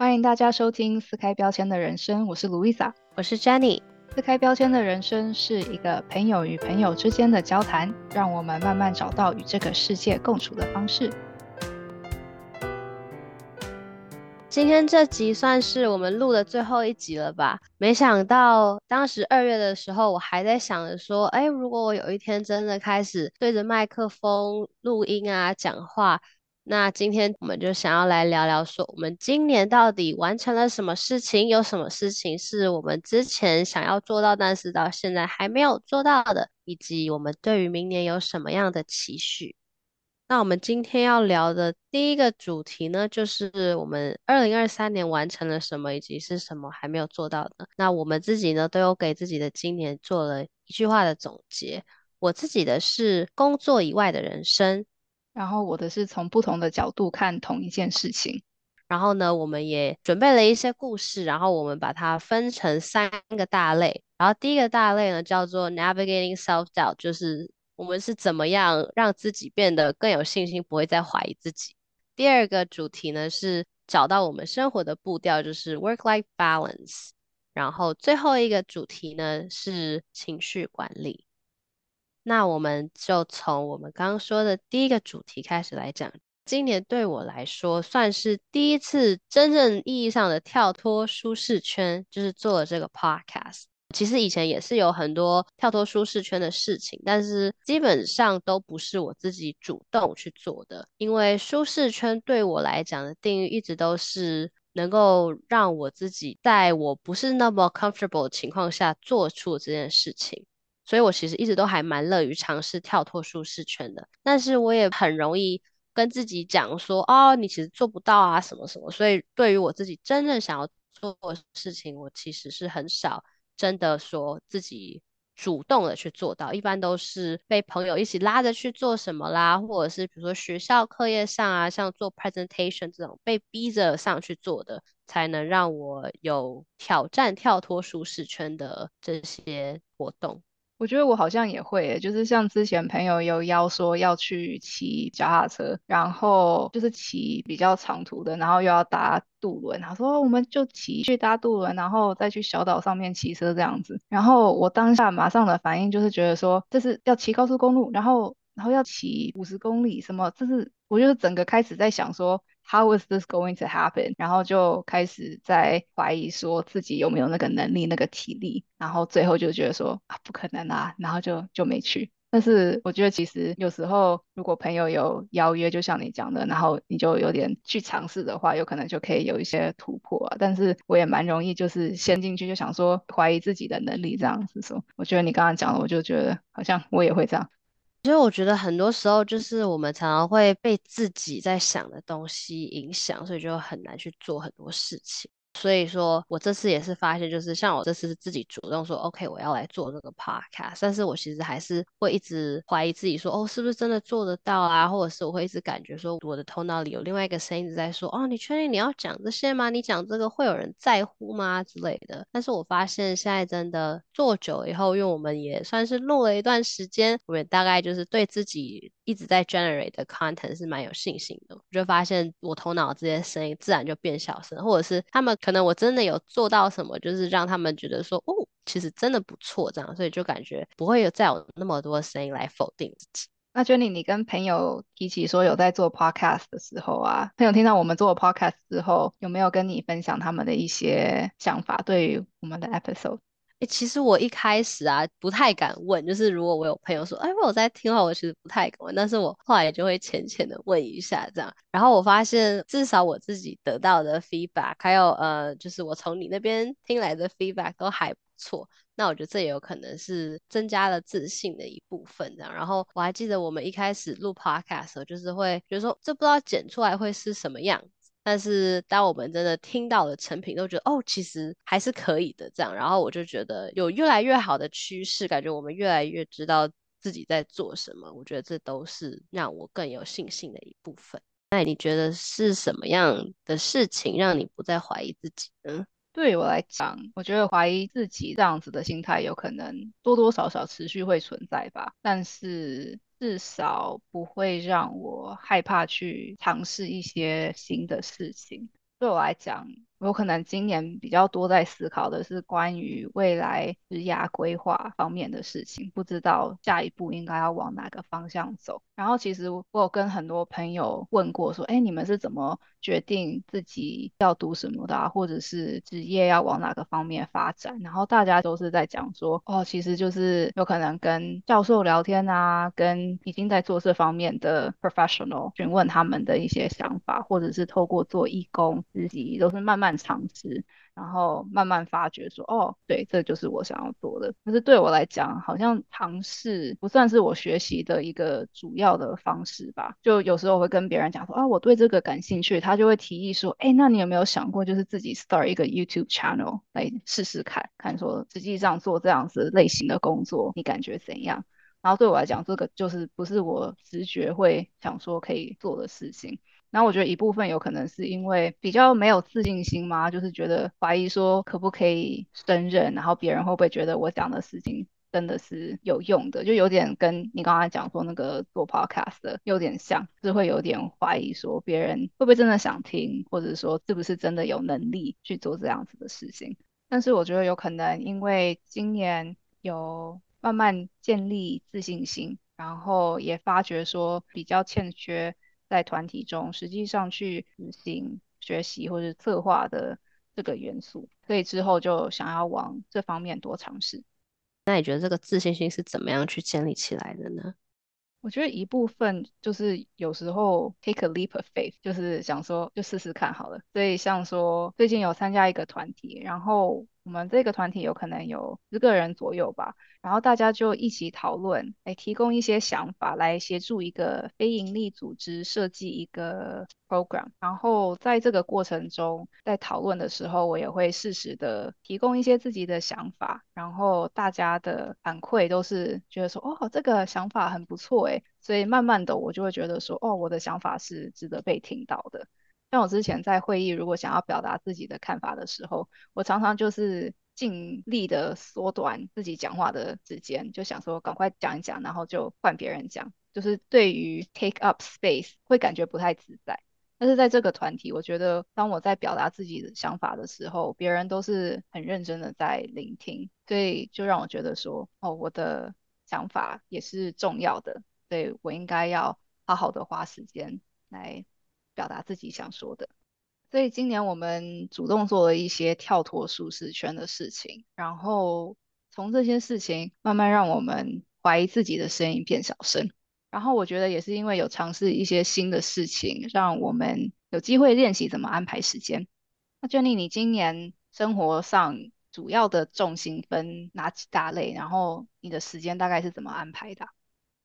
欢迎大家收听撕开标签的人生，我是 Louisa，我是 Jenny。撕开标签的人生是一个朋友与朋友之间的交谈，让我们慢慢找到与这个世界共处的方式。今天这集算是我们录的最后一集了吧？没想到当时二月的时候，我还在想着说，哎，如果我有一天真的开始对着麦克风录音啊，讲话。那今天我们就想要来聊聊，说我们今年到底完成了什么事情？有什么事情是我们之前想要做到，但是到现在还没有做到的？以及我们对于明年有什么样的期许？那我们今天要聊的第一个主题呢，就是我们二零二三年完成了什么，以及是什么还没有做到的。那我们自己呢，都有给自己的今年做了一句话的总结。我自己的是工作以外的人生。然后我的是从不同的角度看同一件事情，然后呢，我们也准备了一些故事，然后我们把它分成三个大类。然后第一个大类呢叫做 navigating self doubt，就是我们是怎么样让自己变得更有信心，不会再怀疑自己。第二个主题呢是找到我们生活的步调，就是 work life balance。然后最后一个主题呢是情绪管理。那我们就从我们刚刚说的第一个主题开始来讲。今年对我来说算是第一次真正意义上的跳脱舒适圈，就是做了这个 podcast。其实以前也是有很多跳脱舒适圈的事情，但是基本上都不是我自己主动去做的。因为舒适圈对我来讲的定义一直都是能够让我自己在我不是那么 comfortable 的情况下做出这件事情。所以我其实一直都还蛮乐于尝试跳脱舒适圈的，但是我也很容易跟自己讲说，哦，你其实做不到啊，什么什么。所以对于我自己真正想要做的事情，我其实是很少真的说自己主动的去做到，一般都是被朋友一起拉着去做什么啦，或者是比如说学校课业上啊，像做 presentation 这种被逼着上去做的，才能让我有挑战跳脱舒适圈的这些活动。我觉得我好像也会，就是像之前朋友有邀说要去骑脚踏车，然后就是骑比较长途的，然后又要搭渡轮。他说我们就骑去搭渡轮，然后再去小岛上面骑车这样子。然后我当下马上的反应就是觉得说这是要骑高速公路，然后然后要骑五十公里，什么？这是我就是整个开始在想说。How is this going to happen？然后就开始在怀疑说自己有没有那个能力、那个体力，然后最后就觉得说啊不可能啊，然后就就没去。但是我觉得其实有时候如果朋友有邀约，就像你讲的，然后你就有点去尝试的话，有可能就可以有一些突破啊。但是我也蛮容易就是先进去就想说怀疑自己的能力这样子说。我觉得你刚刚讲的，我就觉得好像我也会这样。其实我觉得很多时候就是我们常常会被自己在想的东西影响，所以就很难去做很多事情。所以说我这次也是发现，就是像我这次是自己主动说，OK，我要来做这个 podcast，但是我其实还是会一直怀疑自己，说，哦，是不是真的做得到啊？或者是我会一直感觉说，我的头脑里有另外一个声音在说，哦，你确定你要讲这些吗？你讲这个会有人在乎吗？之类的。但是我发现现在真的做久以后，因为我们也算是录了一段时间，我们大概就是对自己一直在 generate 的 content 是蛮有信心的。就发现我头脑这些声音自然就变小声，或者是他们。可能我真的有做到什么，就是让他们觉得说，哦，其实真的不错，这样，所以就感觉不会有再有那么多声音来否定自己。那 Jenny，你跟朋友提起说有在做 podcast 的时候啊，朋友听到我们做 podcast 之后，有没有跟你分享他们的一些想法，对于我们的 episode？哎，其实我一开始啊不太敢问，就是如果我有朋友说，哎，我在听话，我其实不太敢问，但是我后来就会浅浅的问一下这样，然后我发现至少我自己得到的 feedback，还有呃，就是我从你那边听来的 feedback 都还不错，那我觉得这也有可能是增加了自信的一部分这样。然后我还记得我们一开始录 podcast 的时候，就是会觉得说，这不知道剪出来会是什么样。但是当我们真的听到了成品，都觉得哦，其实还是可以的这样。然后我就觉得有越来越好的趋势，感觉我们越来越知道自己在做什么。我觉得这都是让我更有信心的一部分。那你觉得是什么样的事情让你不再怀疑自己呢？对我来讲，我觉得怀疑自己这样子的心态有可能多多少少持续会存在吧，但是至少不会让我害怕去尝试一些新的事情。对我来讲，我可能今年比较多在思考的是关于未来职涯规划方面的事情，不知道下一步应该要往哪个方向走。然后其实我有跟很多朋友问过，说，哎，你们是怎么决定自己要读什么的啊，或者是职业要往哪个方面发展？然后大家都是在讲说，哦，其实就是有可能跟教授聊天啊，跟已经在做这方面的 professional 询问他们的一些想法，或者是透过做义工自己都是慢慢尝试。然后慢慢发觉说，哦，对，这就是我想要做的。可是对我来讲，好像尝试不算是我学习的一个主要的方式吧。就有时候会跟别人讲说，啊，我对这个感兴趣，他就会提议说，哎，那你有没有想过，就是自己 start 一个 YouTube channel 来试试看，看说实际上做这样子类型的工作，你感觉怎样？然后对我来讲，这个就是不是我直觉会想说可以做的事情。然后我觉得一部分有可能是因为比较没有自信心嘛，就是觉得怀疑说可不可以胜任，然后别人会不会觉得我讲的事情真的是有用的，就有点跟你刚才讲说那个做 podcast 的有点像，是会有点怀疑说别人会不会真的想听，或者说是不是真的有能力去做这样子的事情。但是我觉得有可能因为今年有慢慢建立自信心，然后也发觉说比较欠缺。在团体中，实际上去执行学习或者策划的这个元素，所以之后就想要往这方面多尝试。那你觉得这个自信心是怎么样去建立起来的呢？我觉得一部分就是有时候 take a leap of faith，就是想说就试试看好了。所以像说最近有参加一个团体，然后。我们这个团体有可能有十个人左右吧，然后大家就一起讨论，来提供一些想法，来协助一个非营利组织设计一个 program。然后在这个过程中，在讨论的时候，我也会适时的提供一些自己的想法，然后大家的反馈都是觉得说，哦，这个想法很不错诶，所以慢慢的我就会觉得说，哦，我的想法是值得被听到的。像我之前在会议，如果想要表达自己的看法的时候，我常常就是尽力的缩短自己讲话的时间，就想说赶快讲一讲，然后就换别人讲。就是对于 take up space 会感觉不太自在。但是在这个团体，我觉得当我在表达自己的想法的时候，别人都是很认真的在聆听，所以就让我觉得说，哦，我的想法也是重要的，所以我应该要好好的花时间来。表达自己想说的，所以今年我们主动做了一些跳脱舒适圈的事情，然后从这些事情慢慢让我们怀疑自己的声音变小声。然后我觉得也是因为有尝试一些新的事情，让我们有机会练习怎么安排时间。那 Jenny，你今年生活上主要的重心分哪几大类？然后你的时间大概是怎么安排的？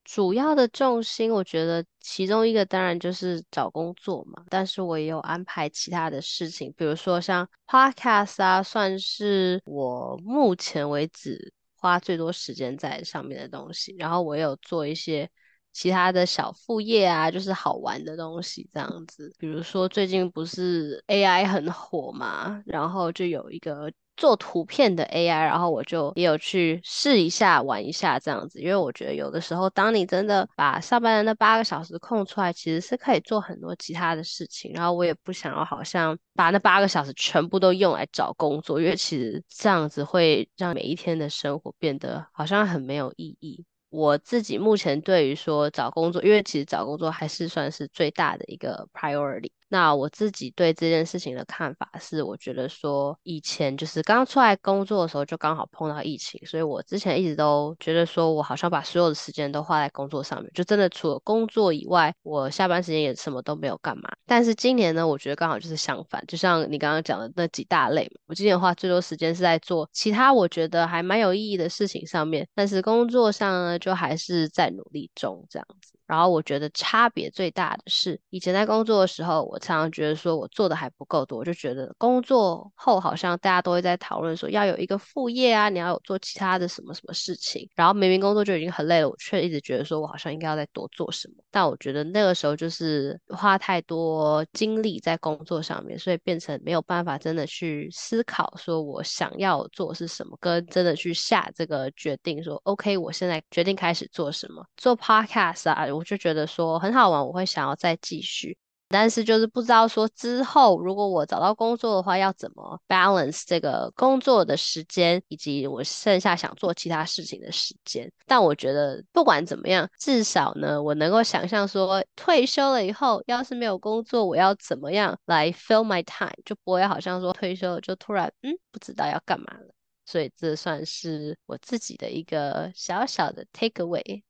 主要的重心，我觉得其中一个当然就是找工作嘛，但是我也有安排其他的事情，比如说像 podcast 啊，算是我目前为止花最多时间在上面的东西。然后我有做一些其他的小副业啊，就是好玩的东西这样子。比如说最近不是 AI 很火嘛，然后就有一个。做图片的 AI，然后我就也有去试一下玩一下这样子，因为我觉得有的时候，当你真的把上班的那八个小时空出来，其实是可以做很多其他的事情。然后我也不想要好像把那八个小时全部都用来找工作，因为其实这样子会让每一天的生活变得好像很没有意义。我自己目前对于说找工作，因为其实找工作还是算是最大的一个 priority。那我自己对这件事情的看法是，我觉得说以前就是刚出来工作的时候，就刚好碰到疫情，所以我之前一直都觉得说我好像把所有的时间都花在工作上面，就真的除了工作以外，我下班时间也什么都没有干嘛。但是今年呢，我觉得刚好就是相反，就像你刚刚讲的那几大类，我今年花最多时间是在做其他我觉得还蛮有意义的事情上面，但是工作上呢，就还是在努力中这样子。然后我觉得差别最大的是，以前在工作的时候，我常常觉得说我做的还不够多，就觉得工作后好像大家都会在讨论说要有一个副业啊，你要有做其他的什么什么事情。然后明明工作就已经很累了，我却一直觉得说我好像应该要再多做什么。但我觉得那个时候就是花太多精力在工作上面，所以变成没有办法真的去思考说我想要做是什么，跟真的去下这个决定说 OK，我现在决定开始做什么，做 Podcast 啊。我就觉得说很好玩，我会想要再继续。但是就是不知道说之后如果我找到工作的话，要怎么 balance 这个工作的时间，以及我剩下想做其他事情的时间。但我觉得不管怎么样，至少呢，我能够想象说退休了以后，要是没有工作，我要怎么样来 fill my time，就不会好像说退休了就突然嗯不知道要干嘛了。所以这算是我自己的一个小小的 take away。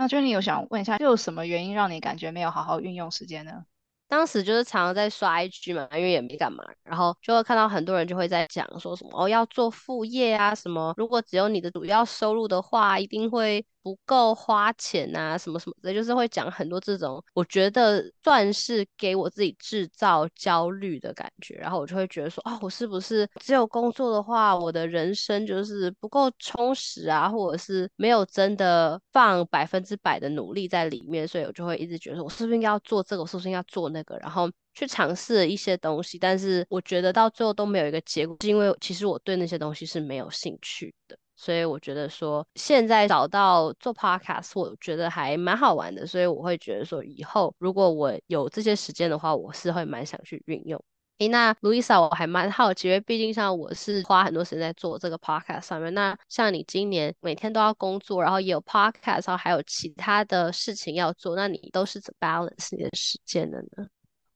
那 Jenny 有想问一下，又有什么原因让你感觉没有好好运用时间呢？当时就是常常在刷 IG 嘛，因为也没干嘛，然后就会看到很多人就会在讲说什么哦要做副业啊，什么如果只有你的主要收入的话，一定会。不够花钱啊，什么什么的，就是会讲很多这种，我觉得算是给我自己制造焦虑的感觉。然后我就会觉得说，啊，我是不是只有工作的话，我的人生就是不够充实啊，或者是没有真的放百分之百的努力在里面，所以我就会一直觉得，我是不是应该要做这个，我是不是应该要做那个，然后去尝试一些东西。但是我觉得到最后都没有一个结果，是因为其实我对那些东西是没有兴趣的。所以我觉得说，现在找到做 podcast，我觉得还蛮好玩的。所以我会觉得说，以后如果我有这些时间的话，我是会蛮想去运用。诶，那 Louisa，我还蛮好奇，因为毕竟像我是花很多时间在做这个 podcast 上面。那像你今年每天都要工作，然后也有 podcast，然后还有其他的事情要做，那你都是怎么 balance 你的时间的呢？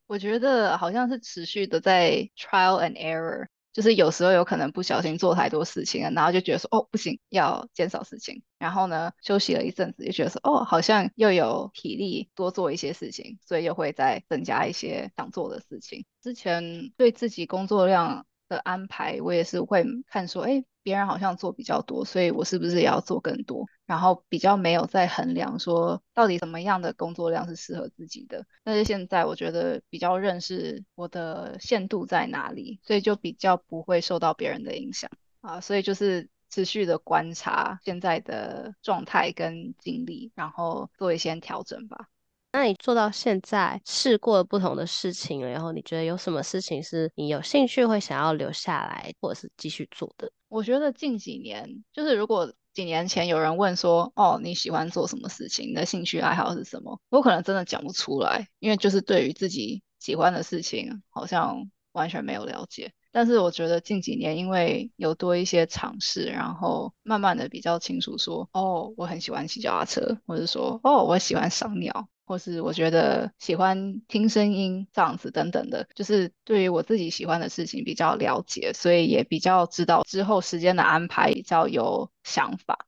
我觉得好像是持续的在 trial and error。就是有时候有可能不小心做太多事情了，然后就觉得说哦不行，要减少事情。然后呢，休息了一阵子，就觉得说哦好像又有体力多做一些事情，所以又会再增加一些想做的事情。之前对自己工作量的安排，我也是会看说，哎。别人好像做比较多，所以我是不是也要做更多？然后比较没有在衡量说到底什么样的工作量是适合自己的。但是现在我觉得比较认识我的限度在哪里，所以就比较不会受到别人的影响啊。所以就是持续的观察现在的状态跟经历，然后做一些调整吧。那你做到现在试过不同的事情，然后你觉得有什么事情是你有兴趣会想要留下来，或者是继续做的？我觉得近几年，就是如果几年前有人问说，哦，你喜欢做什么事情？你的兴趣爱好是什么？我可能真的讲不出来，因为就是对于自己喜欢的事情，好像完全没有了解。但是我觉得近几年，因为有多一些尝试，然后慢慢的比较清楚说，哦，我很喜欢骑脚踏车，或者说，哦，我喜欢赏鸟。或是我觉得喜欢听声音这样子等等的，就是对于我自己喜欢的事情比较了解，所以也比较知道之后时间的安排比较有想法。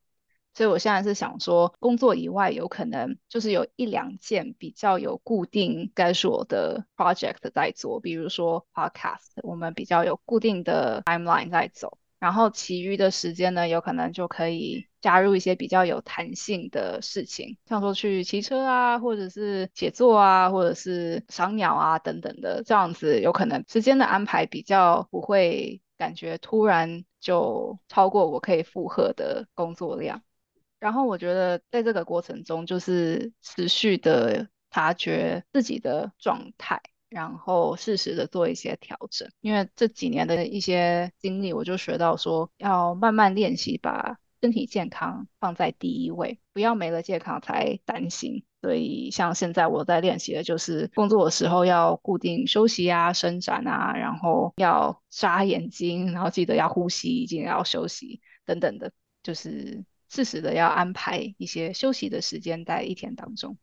所以我现在是想说，工作以外有可能就是有一两件比较有固定该是我的 project 在做，比如说 podcast，我们比较有固定的 timeline 在走。然后其余的时间呢，有可能就可以加入一些比较有弹性的事情，像说去骑车啊，或者是写作啊，或者是赏鸟啊等等的，这样子有可能时间的安排比较不会感觉突然就超过我可以负荷的工作量。然后我觉得在这个过程中，就是持续的察觉自己的状态。然后适时的做一些调整，因为这几年的一些经历，我就学到说要慢慢练习，把身体健康放在第一位，不要没了健康才担心。所以像现在我在练习的就是工作的时候要固定休息啊、伸展啊，然后要眨眼睛，然后记得要呼吸，记得要休息等等的，就是适时的要安排一些休息的时间在一天当中。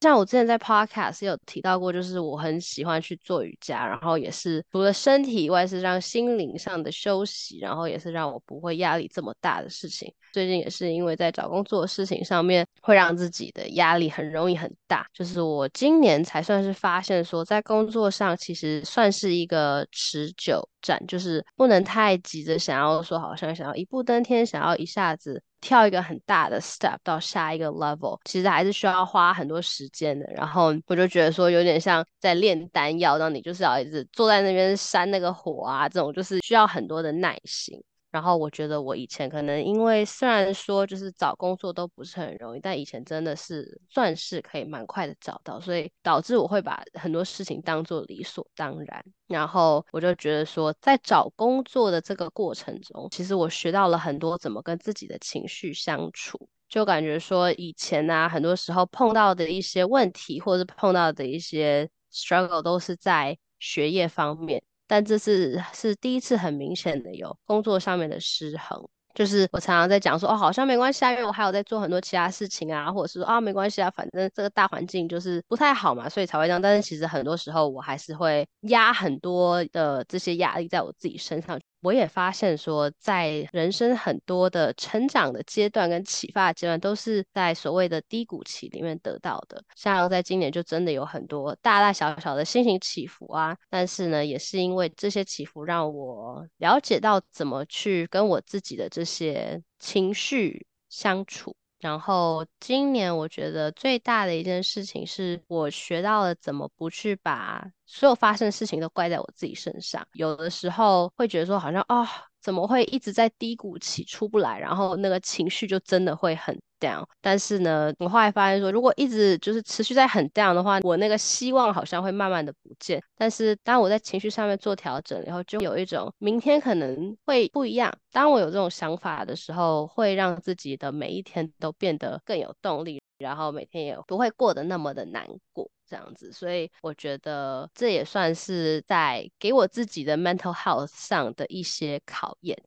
像我之前在 podcast 有提到过，就是我很喜欢去做瑜伽，然后也是除了身体以外，是让心灵上的休息，然后也是让我不会压力这么大的事情。最近也是因为在找工作的事情上面，会让自己的压力很容易很大。就是我今年才算是发现说，在工作上其实算是一个持久战，就是不能太急着想要说，好像想要一步登天，想要一下子。跳一个很大的 step 到下一个 level，其实还是需要花很多时间的。然后我就觉得说，有点像在炼丹药，让你就是要一直坐在那边扇那个火啊，这种就是需要很多的耐心。然后我觉得我以前可能因为虽然说就是找工作都不是很容易，但以前真的是算是可以蛮快的找到，所以导致我会把很多事情当做理所当然。然后我就觉得说，在找工作的这个过程中，其实我学到了很多怎么跟自己的情绪相处。就感觉说以前啊，很多时候碰到的一些问题，或者是碰到的一些 struggle 都是在学业方面，但这次是第一次很明显的有工作上面的失衡。就是我常常在讲说，哦，好像没关系啊，因为我还有在做很多其他事情啊，或者是说啊，没关系啊，反正这个大环境就是不太好嘛，所以才会这样。但是其实很多时候我还是会压很多的这些压力在我自己身上。我也发现说，在人生很多的成长的阶段跟启发阶段，都是在所谓的低谷期里面得到的。像在今年就真的有很多大大小小的心情起伏啊，但是呢，也是因为这些起伏，让我了解到怎么去跟我自己的这些情绪相处。然后今年我觉得最大的一件事情是我学到了怎么不去把所有发生的事情都怪在我自己身上。有的时候会觉得说好像啊。怎么会一直在低谷期出不来，然后那个情绪就真的会很 down。但是呢，我后来发现说，如果一直就是持续在很 down 的话，我那个希望好像会慢慢的不见。但是当我在情绪上面做调整，然后就有一种明天可能会不一样。当我有这种想法的时候，会让自己的每一天都变得更有动力，然后每天也不会过得那么的难过。这样子，所以我觉得这也算是在给我自己的 mental health 上的一些考验。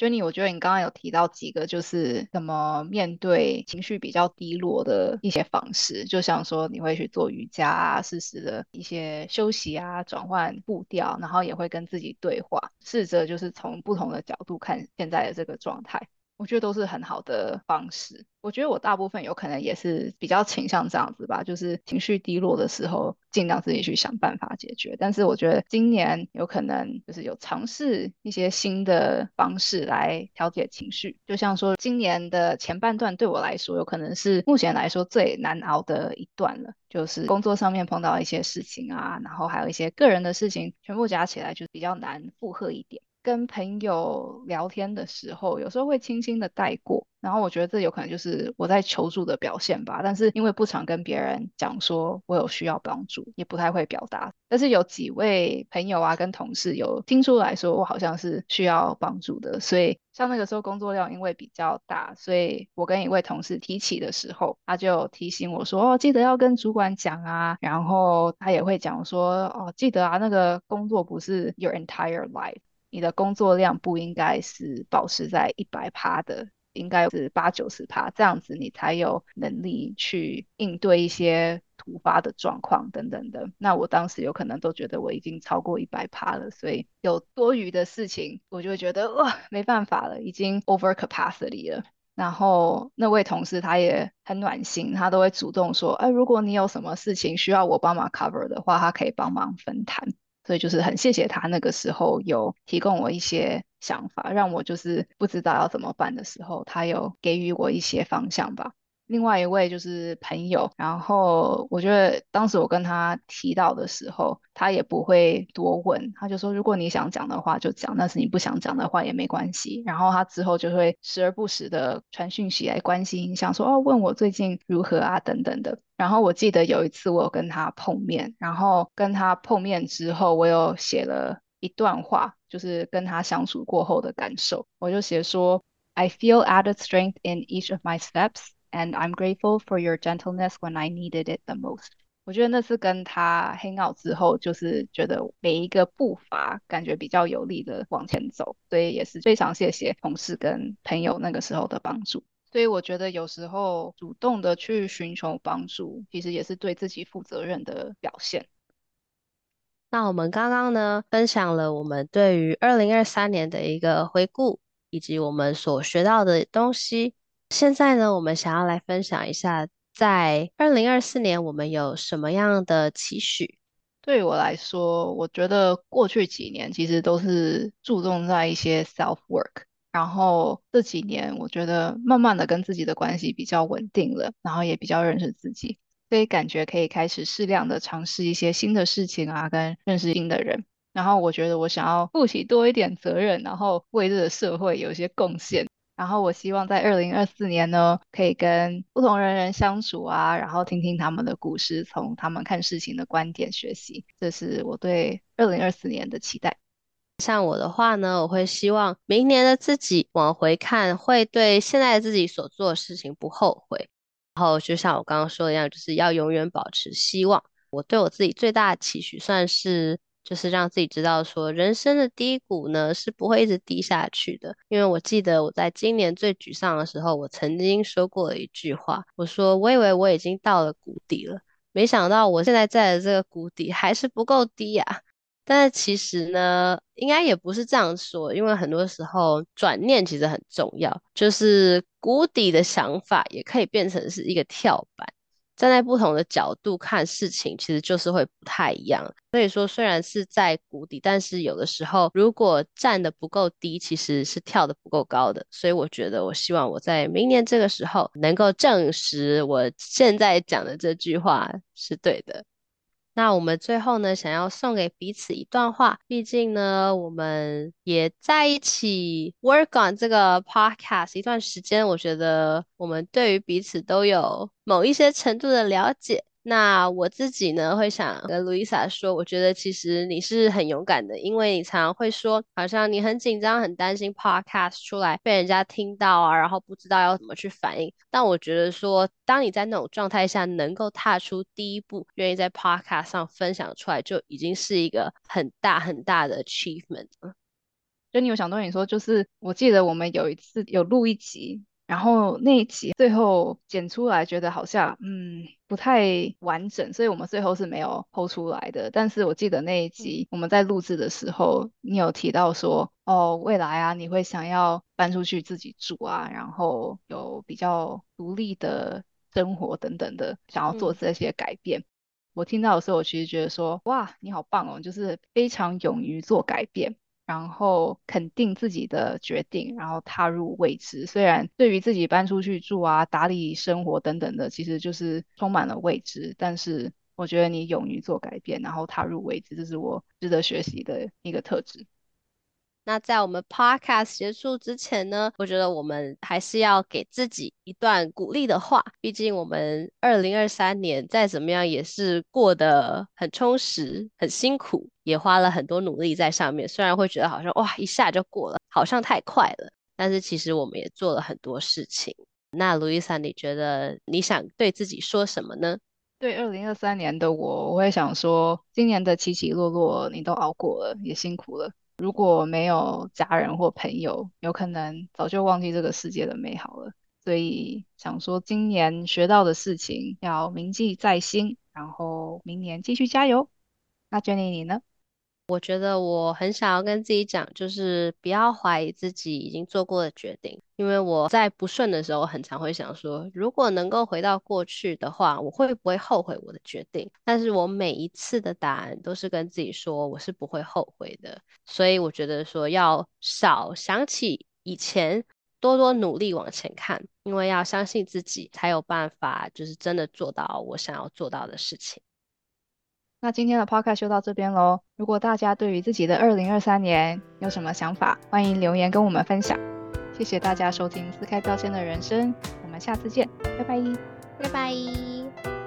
Jenny，我觉得你刚刚有提到几个，就是怎么面对情绪比较低落的一些方式，就像说你会去做瑜伽啊，适时的一些休息啊，转换步调，然后也会跟自己对话，试着就是从不同的角度看现在的这个状态。我觉得都是很好的方式。我觉得我大部分有可能也是比较倾向这样子吧，就是情绪低落的时候，尽量自己去想办法解决。但是我觉得今年有可能就是有尝试一些新的方式来调节情绪。就像说今年的前半段对我来说，有可能是目前来说最难熬的一段了。就是工作上面碰到一些事情啊，然后还有一些个人的事情，全部加起来就比较难负荷一点。跟朋友聊天的时候，有时候会轻轻的带过，然后我觉得这有可能就是我在求助的表现吧。但是因为不常跟别人讲说我有需要帮助，也不太会表达。但是有几位朋友啊跟同事有听出来说我好像是需要帮助的，所以像那个时候工作量因为比较大，所以我跟一位同事提起的时候，他就提醒我说哦，记得要跟主管讲啊。然后他也会讲说哦，记得啊，那个工作不是 your entire life。你的工作量不应该是保持在一百趴的，应该是八九十趴，这样子你才有能力去应对一些突发的状况等等的。那我当时有可能都觉得我已经超过一百趴了，所以有多余的事情，我就会觉得哇，没办法了，已经 over capacity 了。然后那位同事他也很暖心，他都会主动说，哎，如果你有什么事情需要我帮忙 cover 的话，他可以帮忙分摊。所以就是很谢谢他那个时候有提供我一些想法，让我就是不知道要怎么办的时候，他有给予我一些方向吧。另外一位就是朋友，然后我觉得当时我跟他提到的时候，他也不会多问，他就说如果你想讲的话就讲，但是你不想讲的话也没关系。然后他之后就会时而不时的传讯息来关心，想说哦问我最近如何啊等等的。然后我记得有一次我有跟他碰面，然后跟他碰面之后，我有写了一段话，就是跟他相处过后的感受，我就写说 I feel added strength in each of my steps。And I'm grateful for your gentleness when I needed it the most。我觉得那是跟他 hang out 之后，就是觉得每一个步伐感觉比较有力的往前走，所以也是非常谢谢同事跟朋友那个时候的帮助。所以我觉得有时候主动的去寻求帮助，其实也是对自己负责任的表现。那我们刚刚呢，分享了我们对于二零二三年的一个回顾，以及我们所学到的东西。现在呢，我们想要来分享一下，在二零二四年我们有什么样的期许？对我来说，我觉得过去几年其实都是注重在一些 self work，然后这几年我觉得慢慢的跟自己的关系比较稳定了，然后也比较认识自己，所以感觉可以开始适量的尝试一些新的事情啊，跟认识新的人。然后我觉得我想要负起多一点责任，然后为这个社会有一些贡献。然后我希望在二零二四年呢，可以跟不同人人相处啊，然后听听他们的故事，从他们看事情的观点学习。这是我对二零二四年的期待。像我的话呢，我会希望明年的自己往回看，会对现在自己所做的事情不后悔。然后就像我刚刚说的一样，就是要永远保持希望。我对我自己最大的期许算是。就是让自己知道，说人生的低谷呢是不会一直低下去的。因为我记得我在今年最沮丧的时候，我曾经说过一句话，我说我以为我已经到了谷底了，没想到我现在在的这个谷底还是不够低呀。但是其实呢，应该也不是这样说，因为很多时候转念其实很重要，就是谷底的想法也可以变成是一个跳板。站在不同的角度看事情，其实就是会不太一样。所以说，虽然是在谷底，但是有的时候如果站的不够低，其实是跳的不够高的。所以我觉得，我希望我在明年这个时候能够证实我现在讲的这句话是对的。那我们最后呢，想要送给彼此一段话。毕竟呢，我们也在一起 work on 这个 podcast 一段时间，我觉得我们对于彼此都有某一些程度的了解。那我自己呢，会想跟 Louisa 说，我觉得其实你是很勇敢的，因为你常常会说，好像你很紧张、很担心 Podcast 出来被人家听到啊，然后不知道要怎么去反应。但我觉得说，当你在那种状态下能够踏出第一步，愿意在 Podcast 上分享出来，就已经是一个很大很大的 achievement 了。就你有想对你说，就是我记得我们有一次有录一集。然后那一集最后剪出来，觉得好像嗯不太完整，所以我们最后是没有剖出来的。但是我记得那一集我们在录制的时候，你有提到说，哦，未来啊，你会想要搬出去自己住啊，然后有比较独立的生活等等的，想要做这些改变。我听到的时候，我其实觉得说，哇，你好棒哦，就是非常勇于做改变。然后肯定自己的决定，然后踏入未知。虽然对于自己搬出去住啊、打理生活等等的，其实就是充满了未知，但是我觉得你勇于做改变，然后踏入未知，这是我值得学习的一个特质。那在我们 podcast 结束之前呢，我觉得我们还是要给自己一段鼓励的话。毕竟我们二零二三年再怎么样也是过得很充实、很辛苦，也花了很多努力在上面。虽然会觉得好像哇一下就过了，好像太快了，但是其实我们也做了很多事情。那卢伊莎，你觉得你想对自己说什么呢？对二零二三年的我，我会想说，今年的起起落落你都熬过了，也辛苦了。如果没有家人或朋友，有可能早就忘记这个世界的美好了。所以想说，今年学到的事情要铭记在心，然后明年继续加油。那 Jenny 你呢？我觉得我很想要跟自己讲，就是不要怀疑自己已经做过的决定，因为我在不顺的时候，很常会想说，如果能够回到过去的话，我会不会后悔我的决定？但是我每一次的答案都是跟自己说，我是不会后悔的。所以我觉得说要少想起以前，多多努力往前看，因为要相信自己，才有办法就是真的做到我想要做到的事情。那今天的 podcast 就到这边喽。如果大家对于自己的二零二三年有什么想法，欢迎留言跟我们分享。谢谢大家收听撕开标签的人生，我们下次见，拜拜，拜拜。